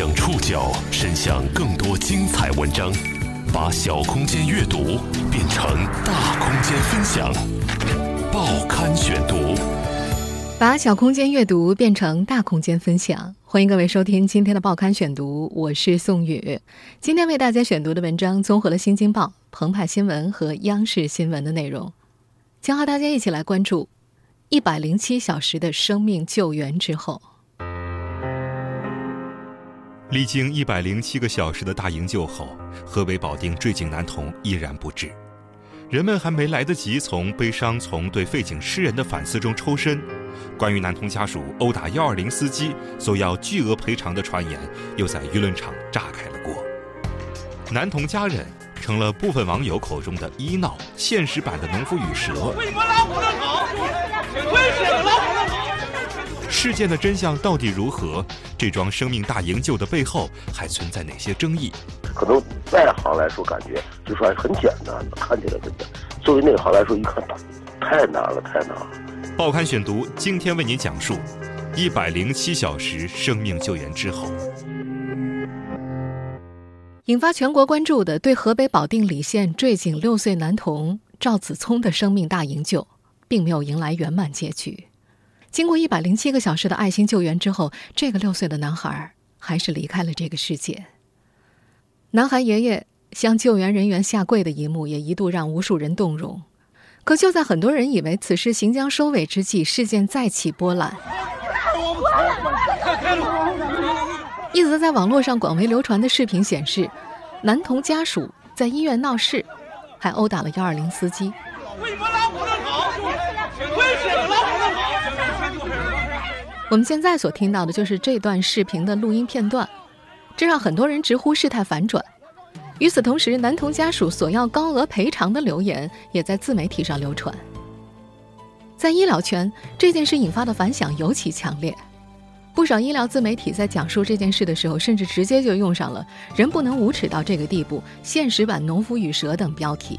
将触角伸向更多精彩文章，把小空间阅读变成大空间分享。报刊选读，把小空间阅读变成大空间分享。欢迎各位收听今天的报刊选读，我是宋宇。今天为大家选读的文章综合了《新京报》、澎湃新闻和央视新闻的内容，将和大家一起来关注一百零七小时的生命救援之后。历经一百零七个小时的大营救后，河北保定坠井男童依然不治。人们还没来得及从悲伤、从对废井诗人的反思中抽身，关于男童家属殴打幺二零司机索要巨额赔偿的传言，又在舆论场炸开了锅。男童家人成了部分网友口中的医闹现实版的农夫与蛇。为什么老虎能跑？为什么老虎能跑？事件的真相到底如何？这桩生命大营救的背后还存在哪些争议？可能外行来说，感觉就说很简单的，看起来很简单。作为内行来说，一看太难了，太难了。报刊选读今天为您讲述一百零七小时生命救援之后，引发全国关注的对河北保定澧县坠井六岁男童赵子聪的生命大营救，并没有迎来圆满结局。经过一百零七个小时的爱心救援之后，这个六岁的男孩还是离开了这个世界。男孩爷爷向救援人员下跪的一幕，也一度让无数人动容。可就在很多人以为此事行将收尾之际，事件再起波澜。一则在网络上广为流传的视频显示，男童家属在医院闹事，还殴打了幺二零司机。为什么拉我我们现在所听到的就是这段视频的录音片段，这让很多人直呼事态反转。与此同时，男童家属索要高额赔偿的留言也在自媒体上流传。在医疗圈，这件事引发的反响尤其强烈，不少医疗自媒体在讲述这件事的时候，甚至直接就用上了“人不能无耻到这个地步”“现实版农夫与蛇”等标题。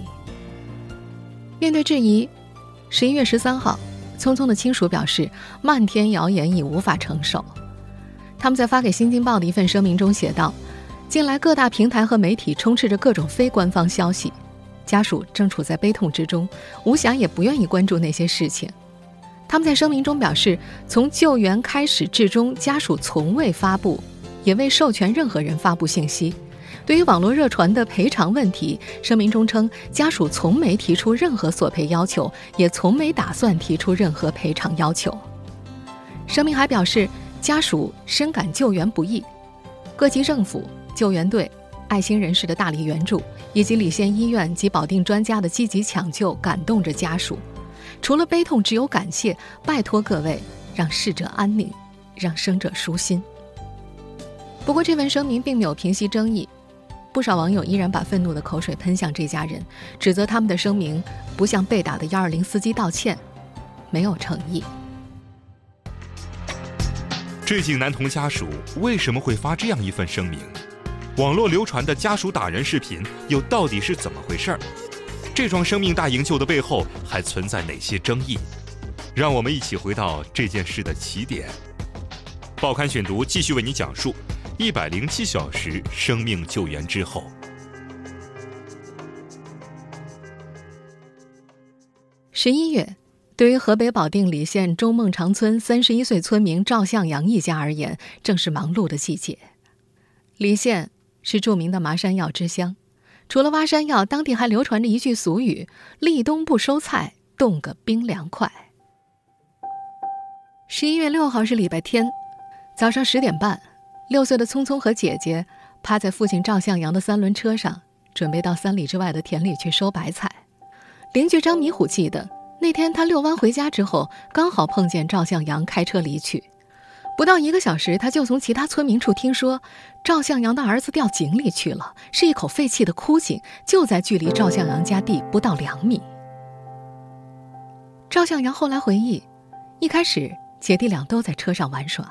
面对质疑，十一月十三号。匆匆的亲属表示，漫天谣言已无法承受。他们在发给《新京报》的一份声明中写道：“近来各大平台和媒体充斥着各种非官方消息，家属正处在悲痛之中，无暇也不愿意关注那些事情。”他们在声明中表示，从救援开始至终，家属从未发布，也未授权任何人发布信息。对于网络热传的赔偿问题，声明中称，家属从没提出任何索赔要求，也从没打算提出任何赔偿要求。声明还表示，家属深感救援不易，各级政府、救援队、爱心人士的大力援助，以及澧县医院及保定专家的积极抢救，感动着家属。除了悲痛，只有感谢。拜托各位，让逝者安宁，让生者舒心。不过，这份声明并没有平息争议。不少网友依然把愤怒的口水喷向这家人，指责他们的声明不向被打的幺二零司机道歉，没有诚意。坠井男童家属为什么会发这样一份声明？网络流传的家属打人视频又到底是怎么回事儿？这桩生命大营救的背后还存在哪些争议？让我们一起回到这件事的起点。报刊选读继续为你讲述。一百零七小时生命救援之后，十一月，对于河北保定澧县周孟长村三十一岁村民赵向阳一家而言，正是忙碌的季节。澧县是著名的麻山药之乡，除了挖山药，当地还流传着一句俗语：“立冬不收菜，冻个冰凉快。”十一月六号是礼拜天，早上十点半。六岁的聪聪和姐姐趴在父亲赵向阳的三轮车上，准备到三里之外的田里去收白菜。邻居张迷虎记得，那天他遛弯回家之后，刚好碰见赵向阳开车离去。不到一个小时，他就从其他村民处听说，赵向阳的儿子掉井里去了，是一口废弃的枯井，就在距离赵向阳家地不到两米。赵向阳后来回忆，一开始姐弟俩都在车上玩耍，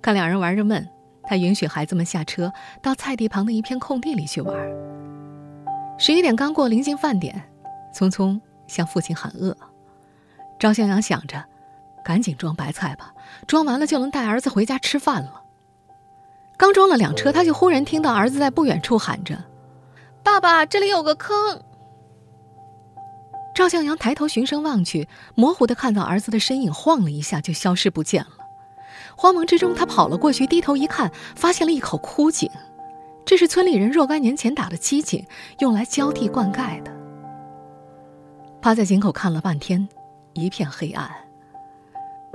看两人玩着闷。他允许孩子们下车，到菜地旁的一片空地里去玩。十一点刚过，临近饭点，匆匆向父亲喊饿。赵向阳想着，赶紧装白菜吧，装完了就能带儿子回家吃饭了。刚装了两车，他就忽然听到儿子在不远处喊着：“爸爸，这里有个坑。”赵向阳抬头循声望去，模糊的看到儿子的身影晃了一下就消失不见了。慌忙之中，他跑了过去，低头一看，发现了一口枯井，这是村里人若干年前打的机井，用来浇地灌溉的。趴在井口看了半天，一片黑暗。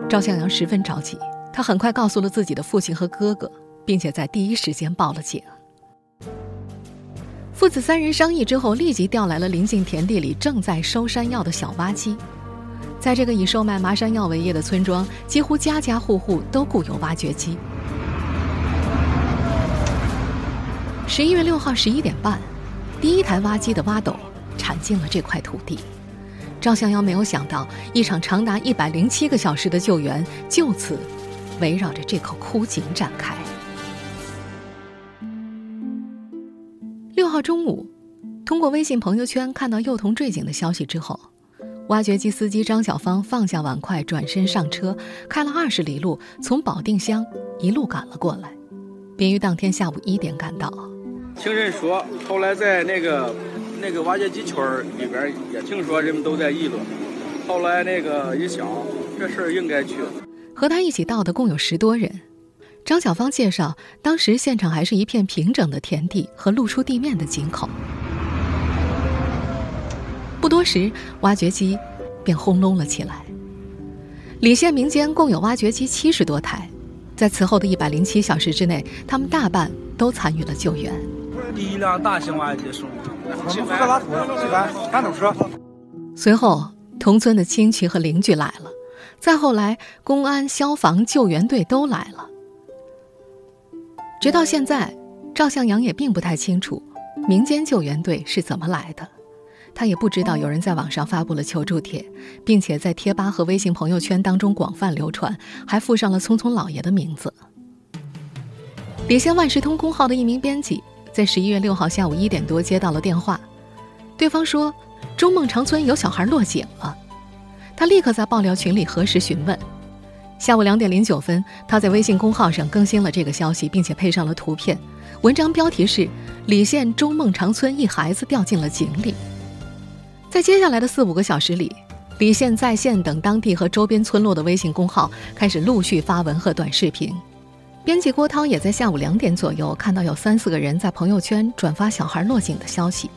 赵向阳十分着急，他很快告诉了自己的父亲和哥哥，并且在第一时间报了警。父子三人商议之后，立即调来了临近田地里正在收山药的小挖机。在这个以售卖麻山药为业的村庄，几乎家家户户都雇有挖掘机。十一月六号十一点半，第一台挖机的挖斗铲进了这块土地。赵向阳没有想到，一场长达一百零七个小时的救援就此围绕着这口枯井展开。六号中午，通过微信朋友圈看到幼童坠井的消息之后，挖掘机司机张小芳放下碗筷，转身上车，开了二十里路，从保定乡一路赶了过来，并于当天下午一点赶到。听人说，后来在那个那个挖掘机圈里边也听说人们都在议论，后来那个一想，这事儿应该去。和他一起到的共有十多人。张小芳介绍，当时现场还是一片平整的田地和露出地面的井口。不多时，挖掘机便轰隆了起来。李县民间共有挖掘机七十多台，在此后的一百零七小时之内，他们大半都参与了救援。第一辆大型挖掘机送我们负责拉土、基板、干斗车。随后，同村的亲戚和邻居来了，再后来，公安、消防、救援队都来了。直到现在，赵向阳也并不太清楚民间救援队是怎么来的。他也不知道有人在网上发布了求助帖，并且在贴吧和微信朋友圈当中广泛流传，还附上了聪聪老爷的名字。李县万事通公号的一名编辑在十一月六号下午一点多接到了电话，对方说中孟长村有小孩落井了。他立刻在爆料群里核实询问。下午两点零九分，他在微信公号上更新了这个消息，并且配上了图片。文章标题是“李县中孟长村一孩子掉进了井里”。在接下来的四五个小时里，李县在线等当地和周边村落的微信公号开始陆续发文和短视频。编辑郭涛也在下午两点左右看到有三四个人在朋友圈转发小孩落井的消息。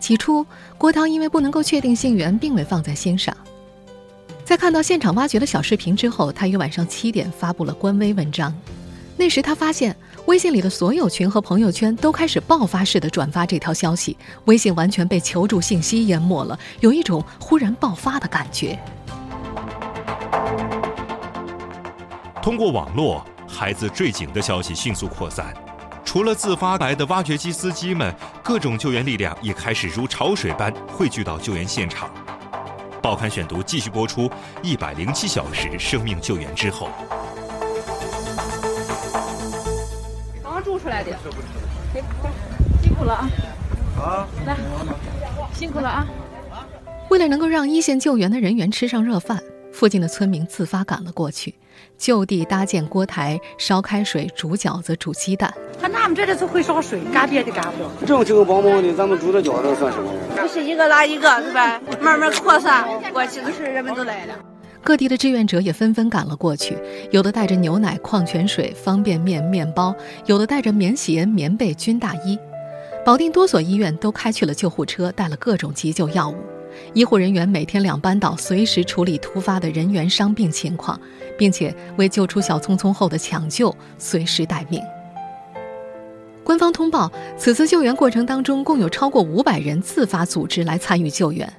起初，郭涛因为不能够确定信源，并未放在心上。在看到现场挖掘的小视频之后，他于晚上七点发布了官微文章。那时他发现微信里的所有群和朋友圈都开始爆发式的转发这条消息，微信完全被求助信息淹没了，有一种忽然爆发的感觉。通过网络，孩子坠井的消息迅速扩散。除了自发来的挖掘机司机们，各种救援力量也开始如潮水般汇聚到救援现场。报刊选读继续播出。一百零七小时生命救援之后，辛苦了啊！啊，来，辛苦了啊！为了能够让一线救援的人员吃上热饭，附近的村民自发赶了过去，就地搭建锅台，烧开水，煮饺子，煮鸡蛋。他俺们这里就会烧水，干别的干不了。正经帮忙的，咱们煮点饺子算什么？不是一个拉一个，是吧？慢慢扩散过去的事，人们都来了。各地的志愿者也纷纷赶了过去，有的带着牛奶、矿泉水、方便面、面包，有的带着棉鞋、棉被、军大衣。保定多所医院都开去了救护车，带了各种急救药物。医护人员每天两班倒，随时处理突发的人员伤病情况，并且为救出小聪聪后的抢救随时待命。官方通报，此次救援过程当中，共有超过五百人自发组织来参与救援，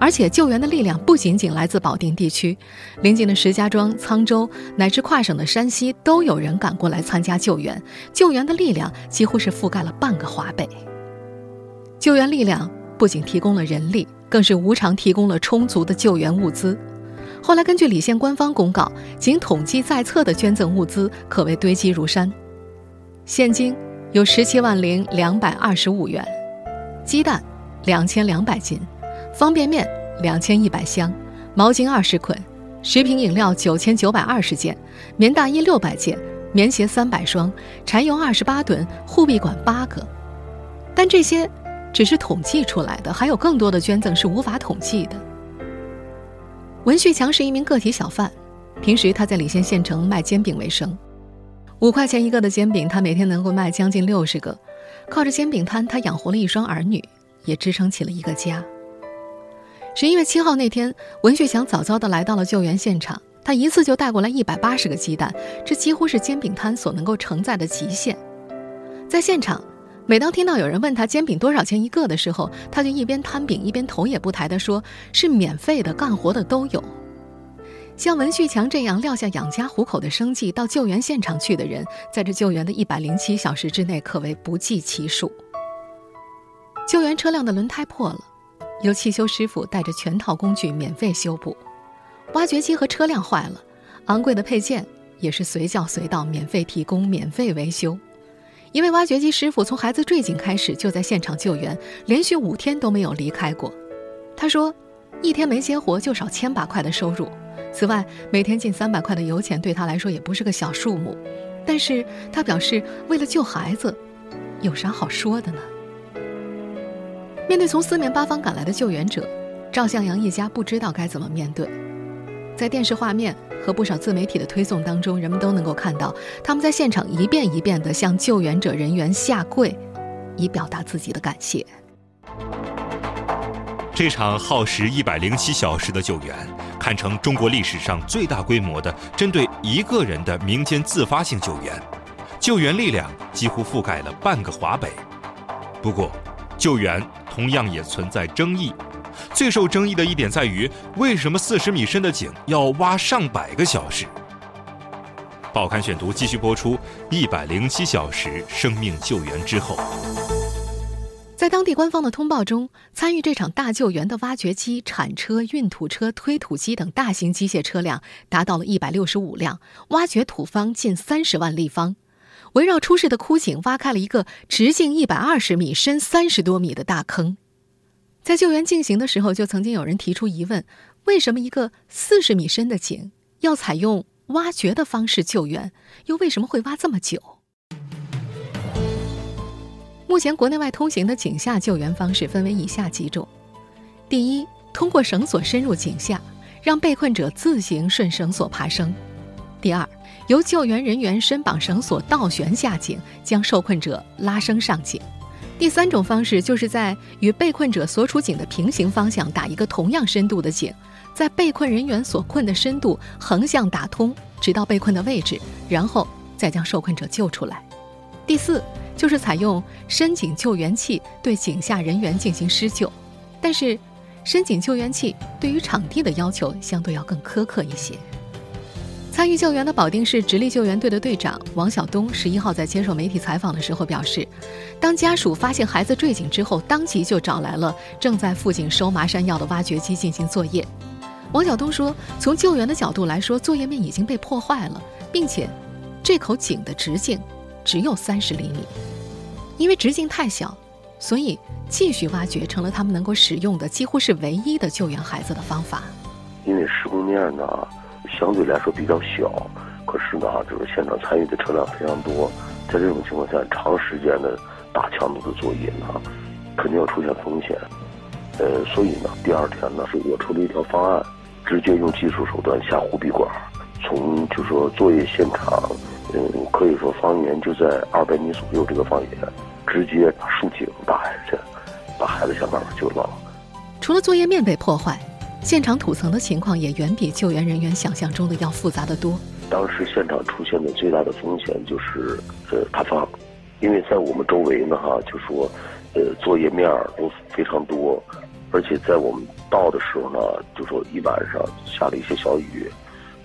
而且救援的力量不仅仅来自保定地区，邻近的石家庄、沧州乃至跨省的山西都有人赶过来参加救援。救援的力量几乎是覆盖了半个华北。救援力量不仅提供了人力，更是无偿提供了充足的救援物资。后来，根据李县官方公告，仅统计在册的捐赠物资可谓堆积如山，现金。有十七万零两百二十五元，鸡蛋两千两百斤，方便面两千一百箱，毛巾二十捆，食品饮料九千九百二十件，棉大衣六百件，棉鞋三百双，柴油二十八吨，护臂管八个。但这些只是统计出来的，还有更多的捐赠是无法统计的。文旭强是一名个体小贩，平时他在礼县县城卖煎饼为生，五块钱一个的煎饼，他每天能够卖将近六十个。靠着煎饼摊，他养活了一双儿女，也支撑起了一个家。十一月七号那天，文旭强早早地来到了救援现场，他一次就带过来一百八十个鸡蛋，这几乎是煎饼摊所能够承载的极限。在现场。每当听到有人问他煎饼多少钱一个的时候，他就一边摊饼一边头也不抬地说：“是免费的，干活的都有。”像文旭强这样撂下养家糊口的生计到救援现场去的人，在这救援的一百零七小时之内可谓不计其数。救援车辆的轮胎破了，由汽修师傅带着全套工具免费修补；挖掘机和车辆坏了，昂贵的配件也是随叫随到，免费提供，免费维修。一位挖掘机师傅从孩子坠井开始就在现场救援，连续五天都没有离开过。他说，一天没接活就少千把块的收入，此外每天近三百块的油钱对他来说也不是个小数目。但是他表示，为了救孩子，有啥好说的呢？面对从四面八方赶来的救援者，赵向阳一家不知道该怎么面对。在电视画面和不少自媒体的推送当中，人们都能够看到他们在现场一遍一遍地向救援者人员下跪，以表达自己的感谢。这场耗时一百零七小时的救援，堪称中国历史上最大规模的针对一个人的民间自发性救援，救援力量几乎覆盖了半个华北。不过，救援同样也存在争议。最受争议的一点在于，为什么四十米深的井要挖上百个小时？报刊选读继续播出。一百零七小时生命救援之后，在当地官方的通报中，参与这场大救援的挖掘机、铲车、运土车、推土机等大型机械车辆达到了一百六十五辆，挖掘土方近三十万立方，围绕出事的枯井挖开了一个直径一百二十米、深三十多米的大坑。在救援进行的时候，就曾经有人提出疑问：为什么一个四十米深的井要采用挖掘的方式救援？又为什么会挖这么久？目前国内外通行的井下救援方式分为以下几种：第一，通过绳索深入井下，让被困者自行顺绳索爬升；第二，由救援人员身绑绳索倒悬下井，将受困者拉升上井。第三种方式就是在与被困者所处井的平行方向打一个同样深度的井，在被困人员所困的深度横向打通，直到被困的位置，然后再将受困者救出来。第四就是采用深井救援器对井下人员进行施救，但是深井救援器对于场地的要求相对要更苛刻一些。参与救援的保定市直隶救援队的队长王晓东十一号在接受媒体采访的时候表示，当家属发现孩子坠井之后，当即就找来了正在附近收麻山药的挖掘机进行作业。王晓东说，从救援的角度来说，作业面已经被破坏了，并且这口井的直径只有三十厘米，因为直径太小，所以继续挖掘成了他们能够使用的几乎是唯一的救援孩子的方法。因为施工面呢。相对来说比较小，可是呢，就是现场参与的车辆非常多，在这种情况下，长时间的大强度的作业呢，肯定要出现风险。呃，所以呢，第二天呢，是我出了一条方案，直接用技术手段下护臂管，从就说作业现场，嗯，可以说方圆就在二百米左右这个方圆，直接竖井打下去，把孩子想办法救到了。除了作业面被破坏。现场土层的情况也远比救援人员想象中的要复杂的多。当时现场出现的最大的风险就是呃塌方，因为在我们周围呢哈，就说呃作业面都非常多，而且在我们到的时候呢，就说一晚上下了一些小雨，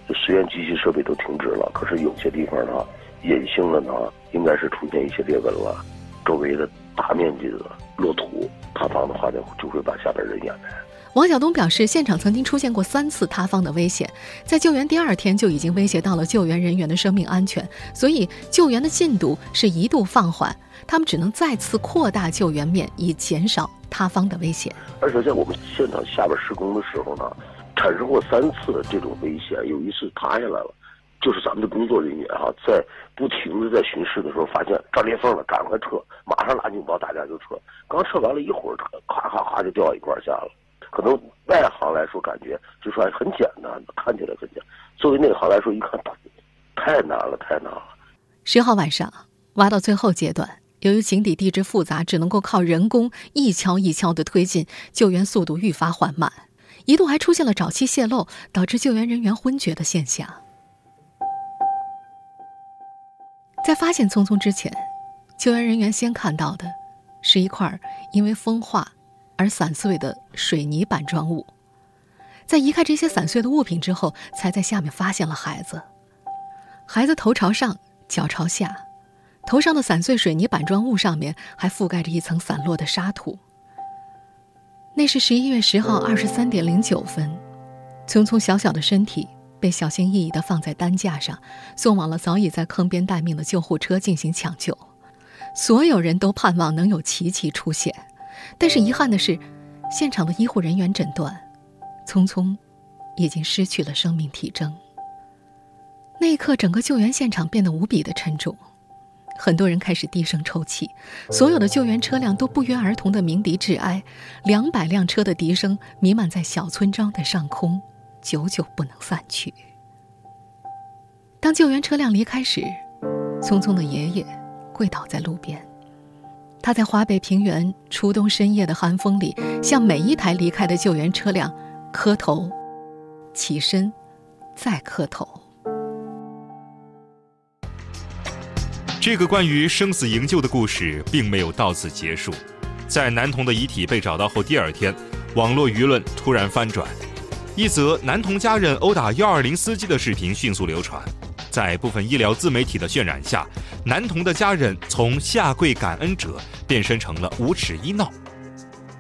就虽然机器设备都停止了，可是有些地方呢隐性的呢应该是出现一些裂纹了，周围的大面积的落土塌方的话呢，就会把下边人掩埋。王晓东表示，现场曾经出现过三次塌方的危险，在救援第二天就已经威胁到了救援人员的生命安全，所以救援的进度是一度放缓，他们只能再次扩大救援面，以减少塌方的危险。而且在我们现场下边施工的时候呢，产生过三次这种危险，有一次塌下来了，就是咱们的工作人员哈，在不停的在巡视的时候，发现着裂缝了，赶快撤，马上拉警报，大家就撤。刚撤完了一会儿，咔咔咔就掉一块下了。可能外行来说，感觉就说很简单，看起来很简单。作为内行来说，一看太难了，太难了。十号晚上挖到最后阶段，由于井底地质复杂，只能够靠人工一锹一锹的推进，救援速度愈发缓慢，一度还出现了沼气泄漏，导致救援人员昏厥的现象。在发现聪聪之前，救援人员先看到的是一块因为风化而散碎的水泥板状物。在移开这些散碎的物品之后，才在下面发现了孩子。孩子头朝上，脚朝下，头上的散碎水泥板状物上面还覆盖着一层散落的沙土。那是十一月十号二十三点零九分，聪聪小小的身体。被小心翼翼地放在担架上，送往了早已在坑边待命的救护车进行抢救。所有人都盼望能有奇迹出现，但是遗憾的是，现场的医护人员诊断，聪聪已经失去了生命体征。那一刻，整个救援现场变得无比的沉重，很多人开始低声抽泣，所有的救援车辆都不约而同的鸣笛致哀，两百辆车的笛声弥漫在小村庄的上空。久久不能散去。当救援车辆离开时，聪聪的爷爷跪倒在路边。他在华北平原初冬深夜的寒风里，向每一台离开的救援车辆磕头，起身，再磕头。这个关于生死营救的故事并没有到此结束。在男童的遗体被找到后第二天，网络舆论突然翻转。一则男童家人殴打幺二零司机的视频迅速流传，在部分医疗自媒体的渲染下，男童的家人从下跪感恩者变身成了无耻医闹。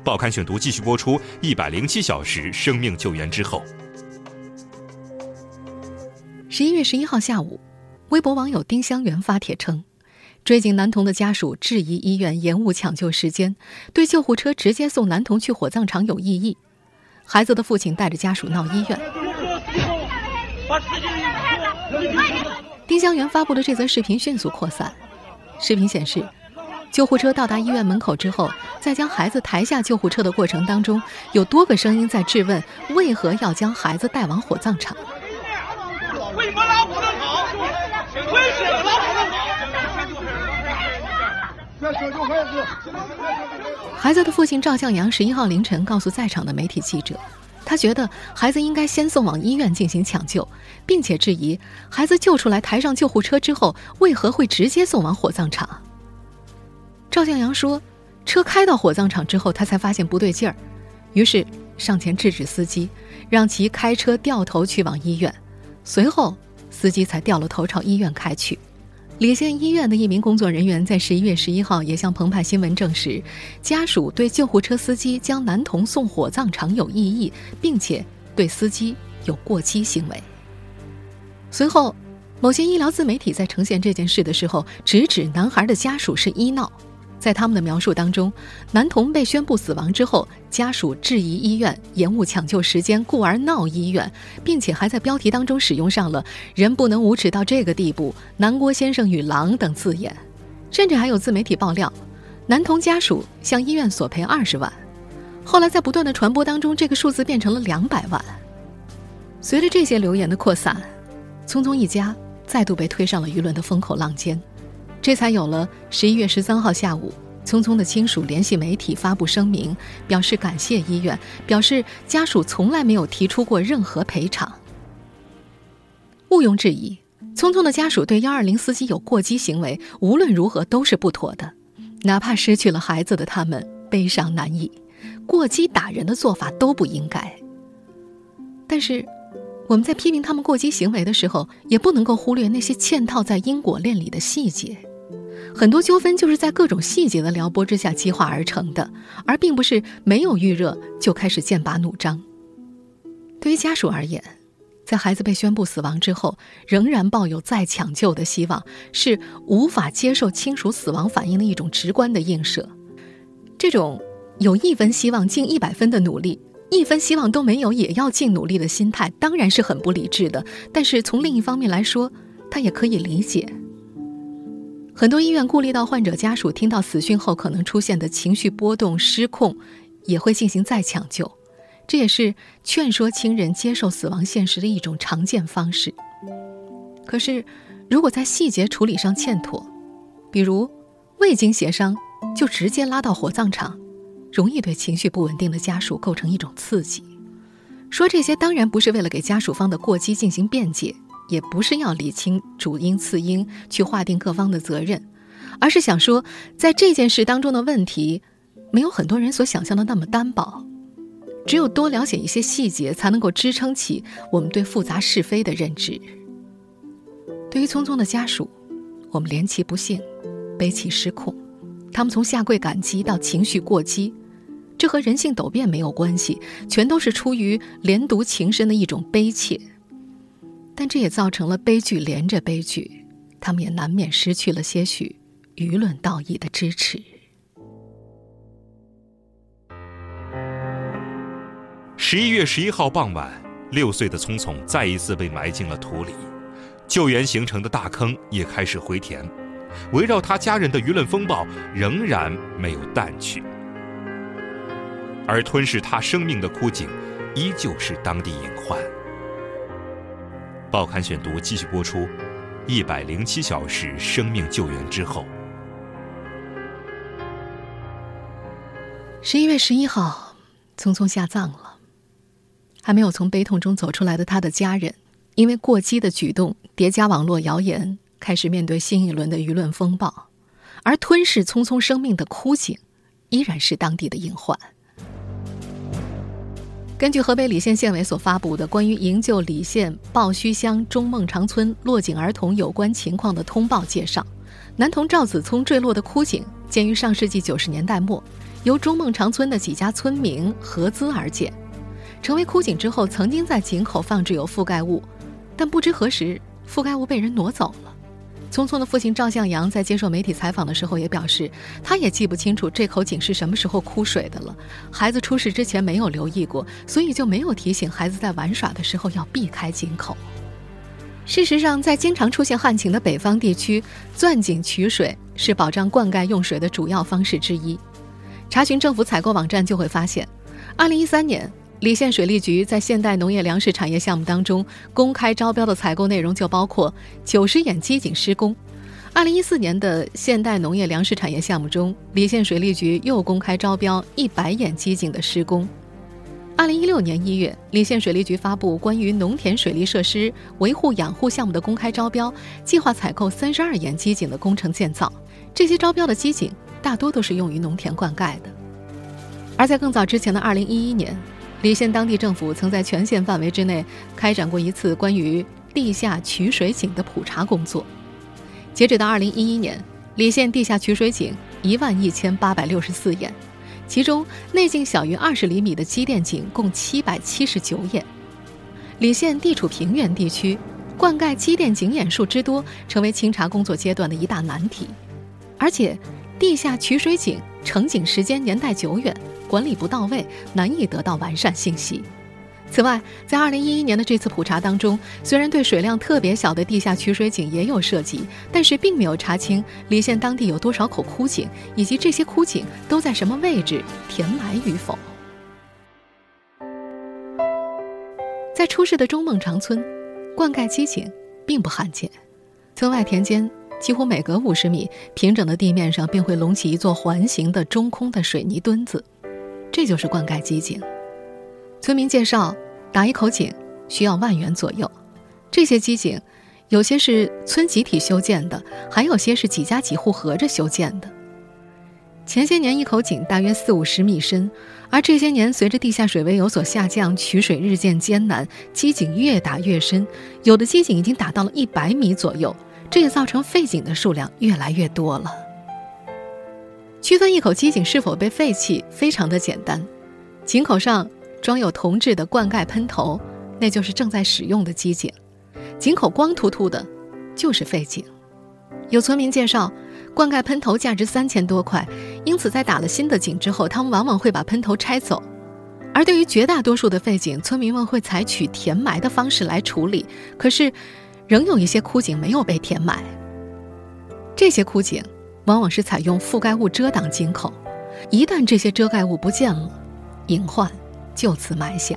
报刊选读继续播出。一百零七小时生命救援之后，十一月十一号下午，微博网友丁香园发帖称，追紧男童的家属质疑医院延误抢救时间，对救护车直接送男童去火葬场有异议。孩子的父亲带着家属闹医院。丁香园发布的这则视频迅速扩散。视频显示，救护车到达医院门口之后，在将孩子抬下救护车的过程当中，有多个声音在质问为何要将孩子带往火葬场。为什么拉火葬场？为什么拉火葬场？孩子的父亲赵向阳十一号凌晨告诉在场的媒体记者，他觉得孩子应该先送往医院进行抢救，并且质疑孩子救出来抬上救护车之后为何会直接送往火葬场。赵向阳说，车开到火葬场之后，他才发现不对劲儿，于是上前制止司机，让其开车掉头去往医院，随后司机才掉了头朝医院开去。李县医院的一名工作人员在十一月十一号也向澎湃新闻证实，家属对救护车司机将男童送火葬场有异议，并且对司机有过激行为。随后，某些医疗自媒体在呈现这件事的时候，直指男孩的家属是医闹。在他们的描述当中，男童被宣布死亡之后，家属质疑医院延误抢救时间，故而闹医院，并且还在标题当中使用上了“人不能无耻到这个地步”“南郭先生与狼”等字眼，甚至还有自媒体爆料，男童家属向医院索赔二十万。后来在不断的传播当中，这个数字变成了两百万。随着这些流言的扩散，聪聪一家再度被推上了舆论的风口浪尖。这才有了十一月十三号下午，聪聪的亲属联系媒体发布声明，表示感谢医院，表示家属从来没有提出过任何赔偿。毋庸置疑，聪聪的家属对幺二零司机有过激行为，无论如何都是不妥的。哪怕失去了孩子的他们悲伤难抑，过激打人的做法都不应该。但是。我们在批评他们过激行为的时候，也不能够忽略那些嵌套在因果链里的细节。很多纠纷就是在各种细节的撩拨之下激化而成的，而并不是没有预热就开始剑拔弩张。对于家属而言，在孩子被宣布死亡之后，仍然抱有再抢救的希望，是无法接受亲属死亡反应的一种直观的映射。这种有一分希望尽一百分的努力。一分希望都没有也要尽努力的心态，当然是很不理智的。但是从另一方面来说，他也可以理解。很多医院顾虑到患者家属听到死讯后可能出现的情绪波动、失控，也会进行再抢救。这也是劝说亲人接受死亡现实的一种常见方式。可是，如果在细节处理上欠妥，比如未经协商就直接拉到火葬场，容易对情绪不稳定的家属构成一种刺激。说这些当然不是为了给家属方的过激进行辩解。也不是要理清主因次因，去划定各方的责任，而是想说，在这件事当中的问题，没有很多人所想象的那么单薄。只有多了解一些细节，才能够支撑起我们对复杂是非的认知。对于匆匆的家属，我们怜其不幸，悲其失控。他们从下跪感激到情绪过激，这和人性陡变没有关系，全都是出于连读情深的一种悲切。但这也造成了悲剧连着悲剧，他们也难免失去了些许舆论道义的支持。十一月十一号傍晚，六岁的聪聪再一次被埋进了土里，救援形成的大坑也开始回填，围绕他家人的舆论风暴仍然没有淡去，而吞噬他生命的枯井，依旧是当地隐患。报刊选读继续播出，一百零七小时生命救援之后。十一月十一号，匆匆下葬了。还没有从悲痛中走出来的他的家人，因为过激的举动叠加网络谣言，开始面对新一轮的舆论风暴。而吞噬匆匆生命的枯井，依然是当地的隐患。根据河北礼县县委所发布的关于营救礼县抱须乡中孟长村落井儿童有关情况的通报介绍，男童赵子聪坠落的枯井建于上世纪九十年代末，由中孟长村的几家村民合资而建，成为枯井之后，曾经在井口放置有覆盖物，但不知何时覆盖物被人挪走了。聪聪的父亲赵向阳在接受媒体采访的时候也表示，他也记不清楚这口井是什么时候枯水的了。孩子出事之前没有留意过，所以就没有提醒孩子在玩耍的时候要避开井口。事实上，在经常出现旱情的北方地区，钻井取水是保障灌溉用水的主要方式之一。查询政府采购网站就会发现，2013年。礼县水利局在现代农业粮食产业项目当中公开招标的采购内容就包括九十眼机井施工。二零一四年的现代农业粮食产业项目中，礼县水利局又公开招标一百眼机井的施工。二零一六年一月，礼县水利局发布关于农田水利设施维护养护项目的公开招标，计划采购三十二眼机井的工程建造。这些招标的机井大多都是用于农田灌溉的。而在更早之前的二零一一年。礼县当地政府曾在全县范围之内开展过一次关于地下取水井的普查工作。截止到二零一一年，礼县地下取水井一万一千八百六十四眼，其中内径小于二十厘米的机电井共七百七十九眼。礼县地处平原地区，灌溉机电井眼数之多，成为清查工作阶段的一大难题。而且，地下取水井成井时间年代久远。管理不到位，难以得到完善信息。此外，在2011年的这次普查当中，虽然对水量特别小的地下取水井也有涉及，但是并没有查清离县当地有多少口枯井，以及这些枯井都在什么位置，填埋与否。在出事的中孟长村，灌溉机井并不罕见，村外田间几乎每隔五十米，平整的地面上便会隆起一座环形的中空的水泥墩子。这就是灌溉机井。村民介绍，打一口井需要万元左右。这些机井，有些是村集体修建的，还有些是几家几户合着修建的。前些年一口井大约四五十米深，而这些年随着地下水位有所下降，取水日渐艰难，机井越打越深，有的机井已经打到了一百米左右，这也造成废井的数量越来越多了。区分一口机井是否被废弃非常的简单，井口上装有铜制的灌溉喷头，那就是正在使用的机井；井口光秃秃的，就是废井。有村民介绍，灌溉喷头价值三千多块，因此在打了新的井之后，他们往往会把喷头拆走。而对于绝大多数的废井，村民们会采取填埋的方式来处理。可是，仍有一些枯井没有被填埋。这些枯井往往是采用覆盖物遮挡井口，一旦这些遮盖物不见了，隐患就此埋下。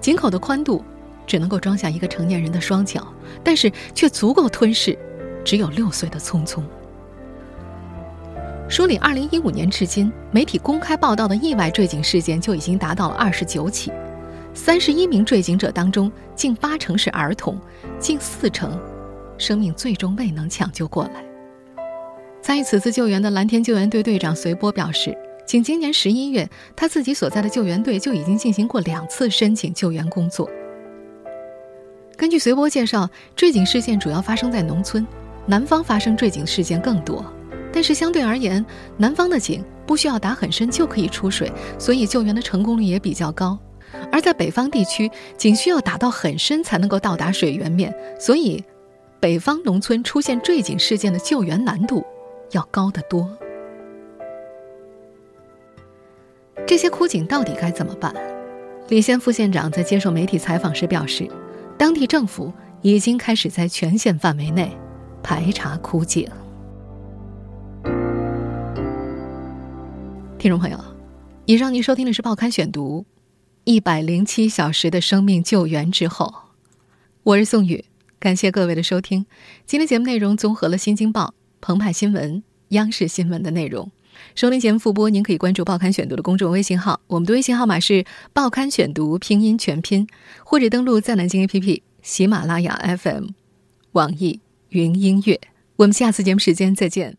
井口的宽度只能够装下一个成年人的双脚，但是却足够吞噬只有六岁的聪聪。梳理2015年至今媒体公开报道的意外坠井事件就已经达到了29起，31名坠井者当中，近八成是儿童，近四成生命最终未能抢救过来。参与此次救援的蓝天救援队队长随波表示，仅今年11月，他自己所在的救援队就已经进行过两次申请救援工作。根据随波介绍，坠井事件主要发生在农村，南方发生坠井事件更多。但是相对而言，南方的井不需要打很深就可以出水，所以救援的成功率也比较高。而在北方地区，井需要打到很深才能够到达水源面，所以北方农村出现坠井事件的救援难度要高得多。这些枯井到底该怎么办？李先副县长在接受媒体采访时表示，当地政府已经开始在全县范围内排查枯井。听众朋友，以上您收听的是《报刊选读》，一百零七小时的生命救援之后，我是宋宇，感谢各位的收听。今天节目内容综合了《新京报》、澎湃新闻、央视新闻的内容。收听节目复播，您可以关注《报刊选读》的公众微信号，我们的微信号码是《报刊选读》拼音全拼，或者登录在南京 APP、喜马拉雅 FM、网易云音乐。我们下次节目时间再见。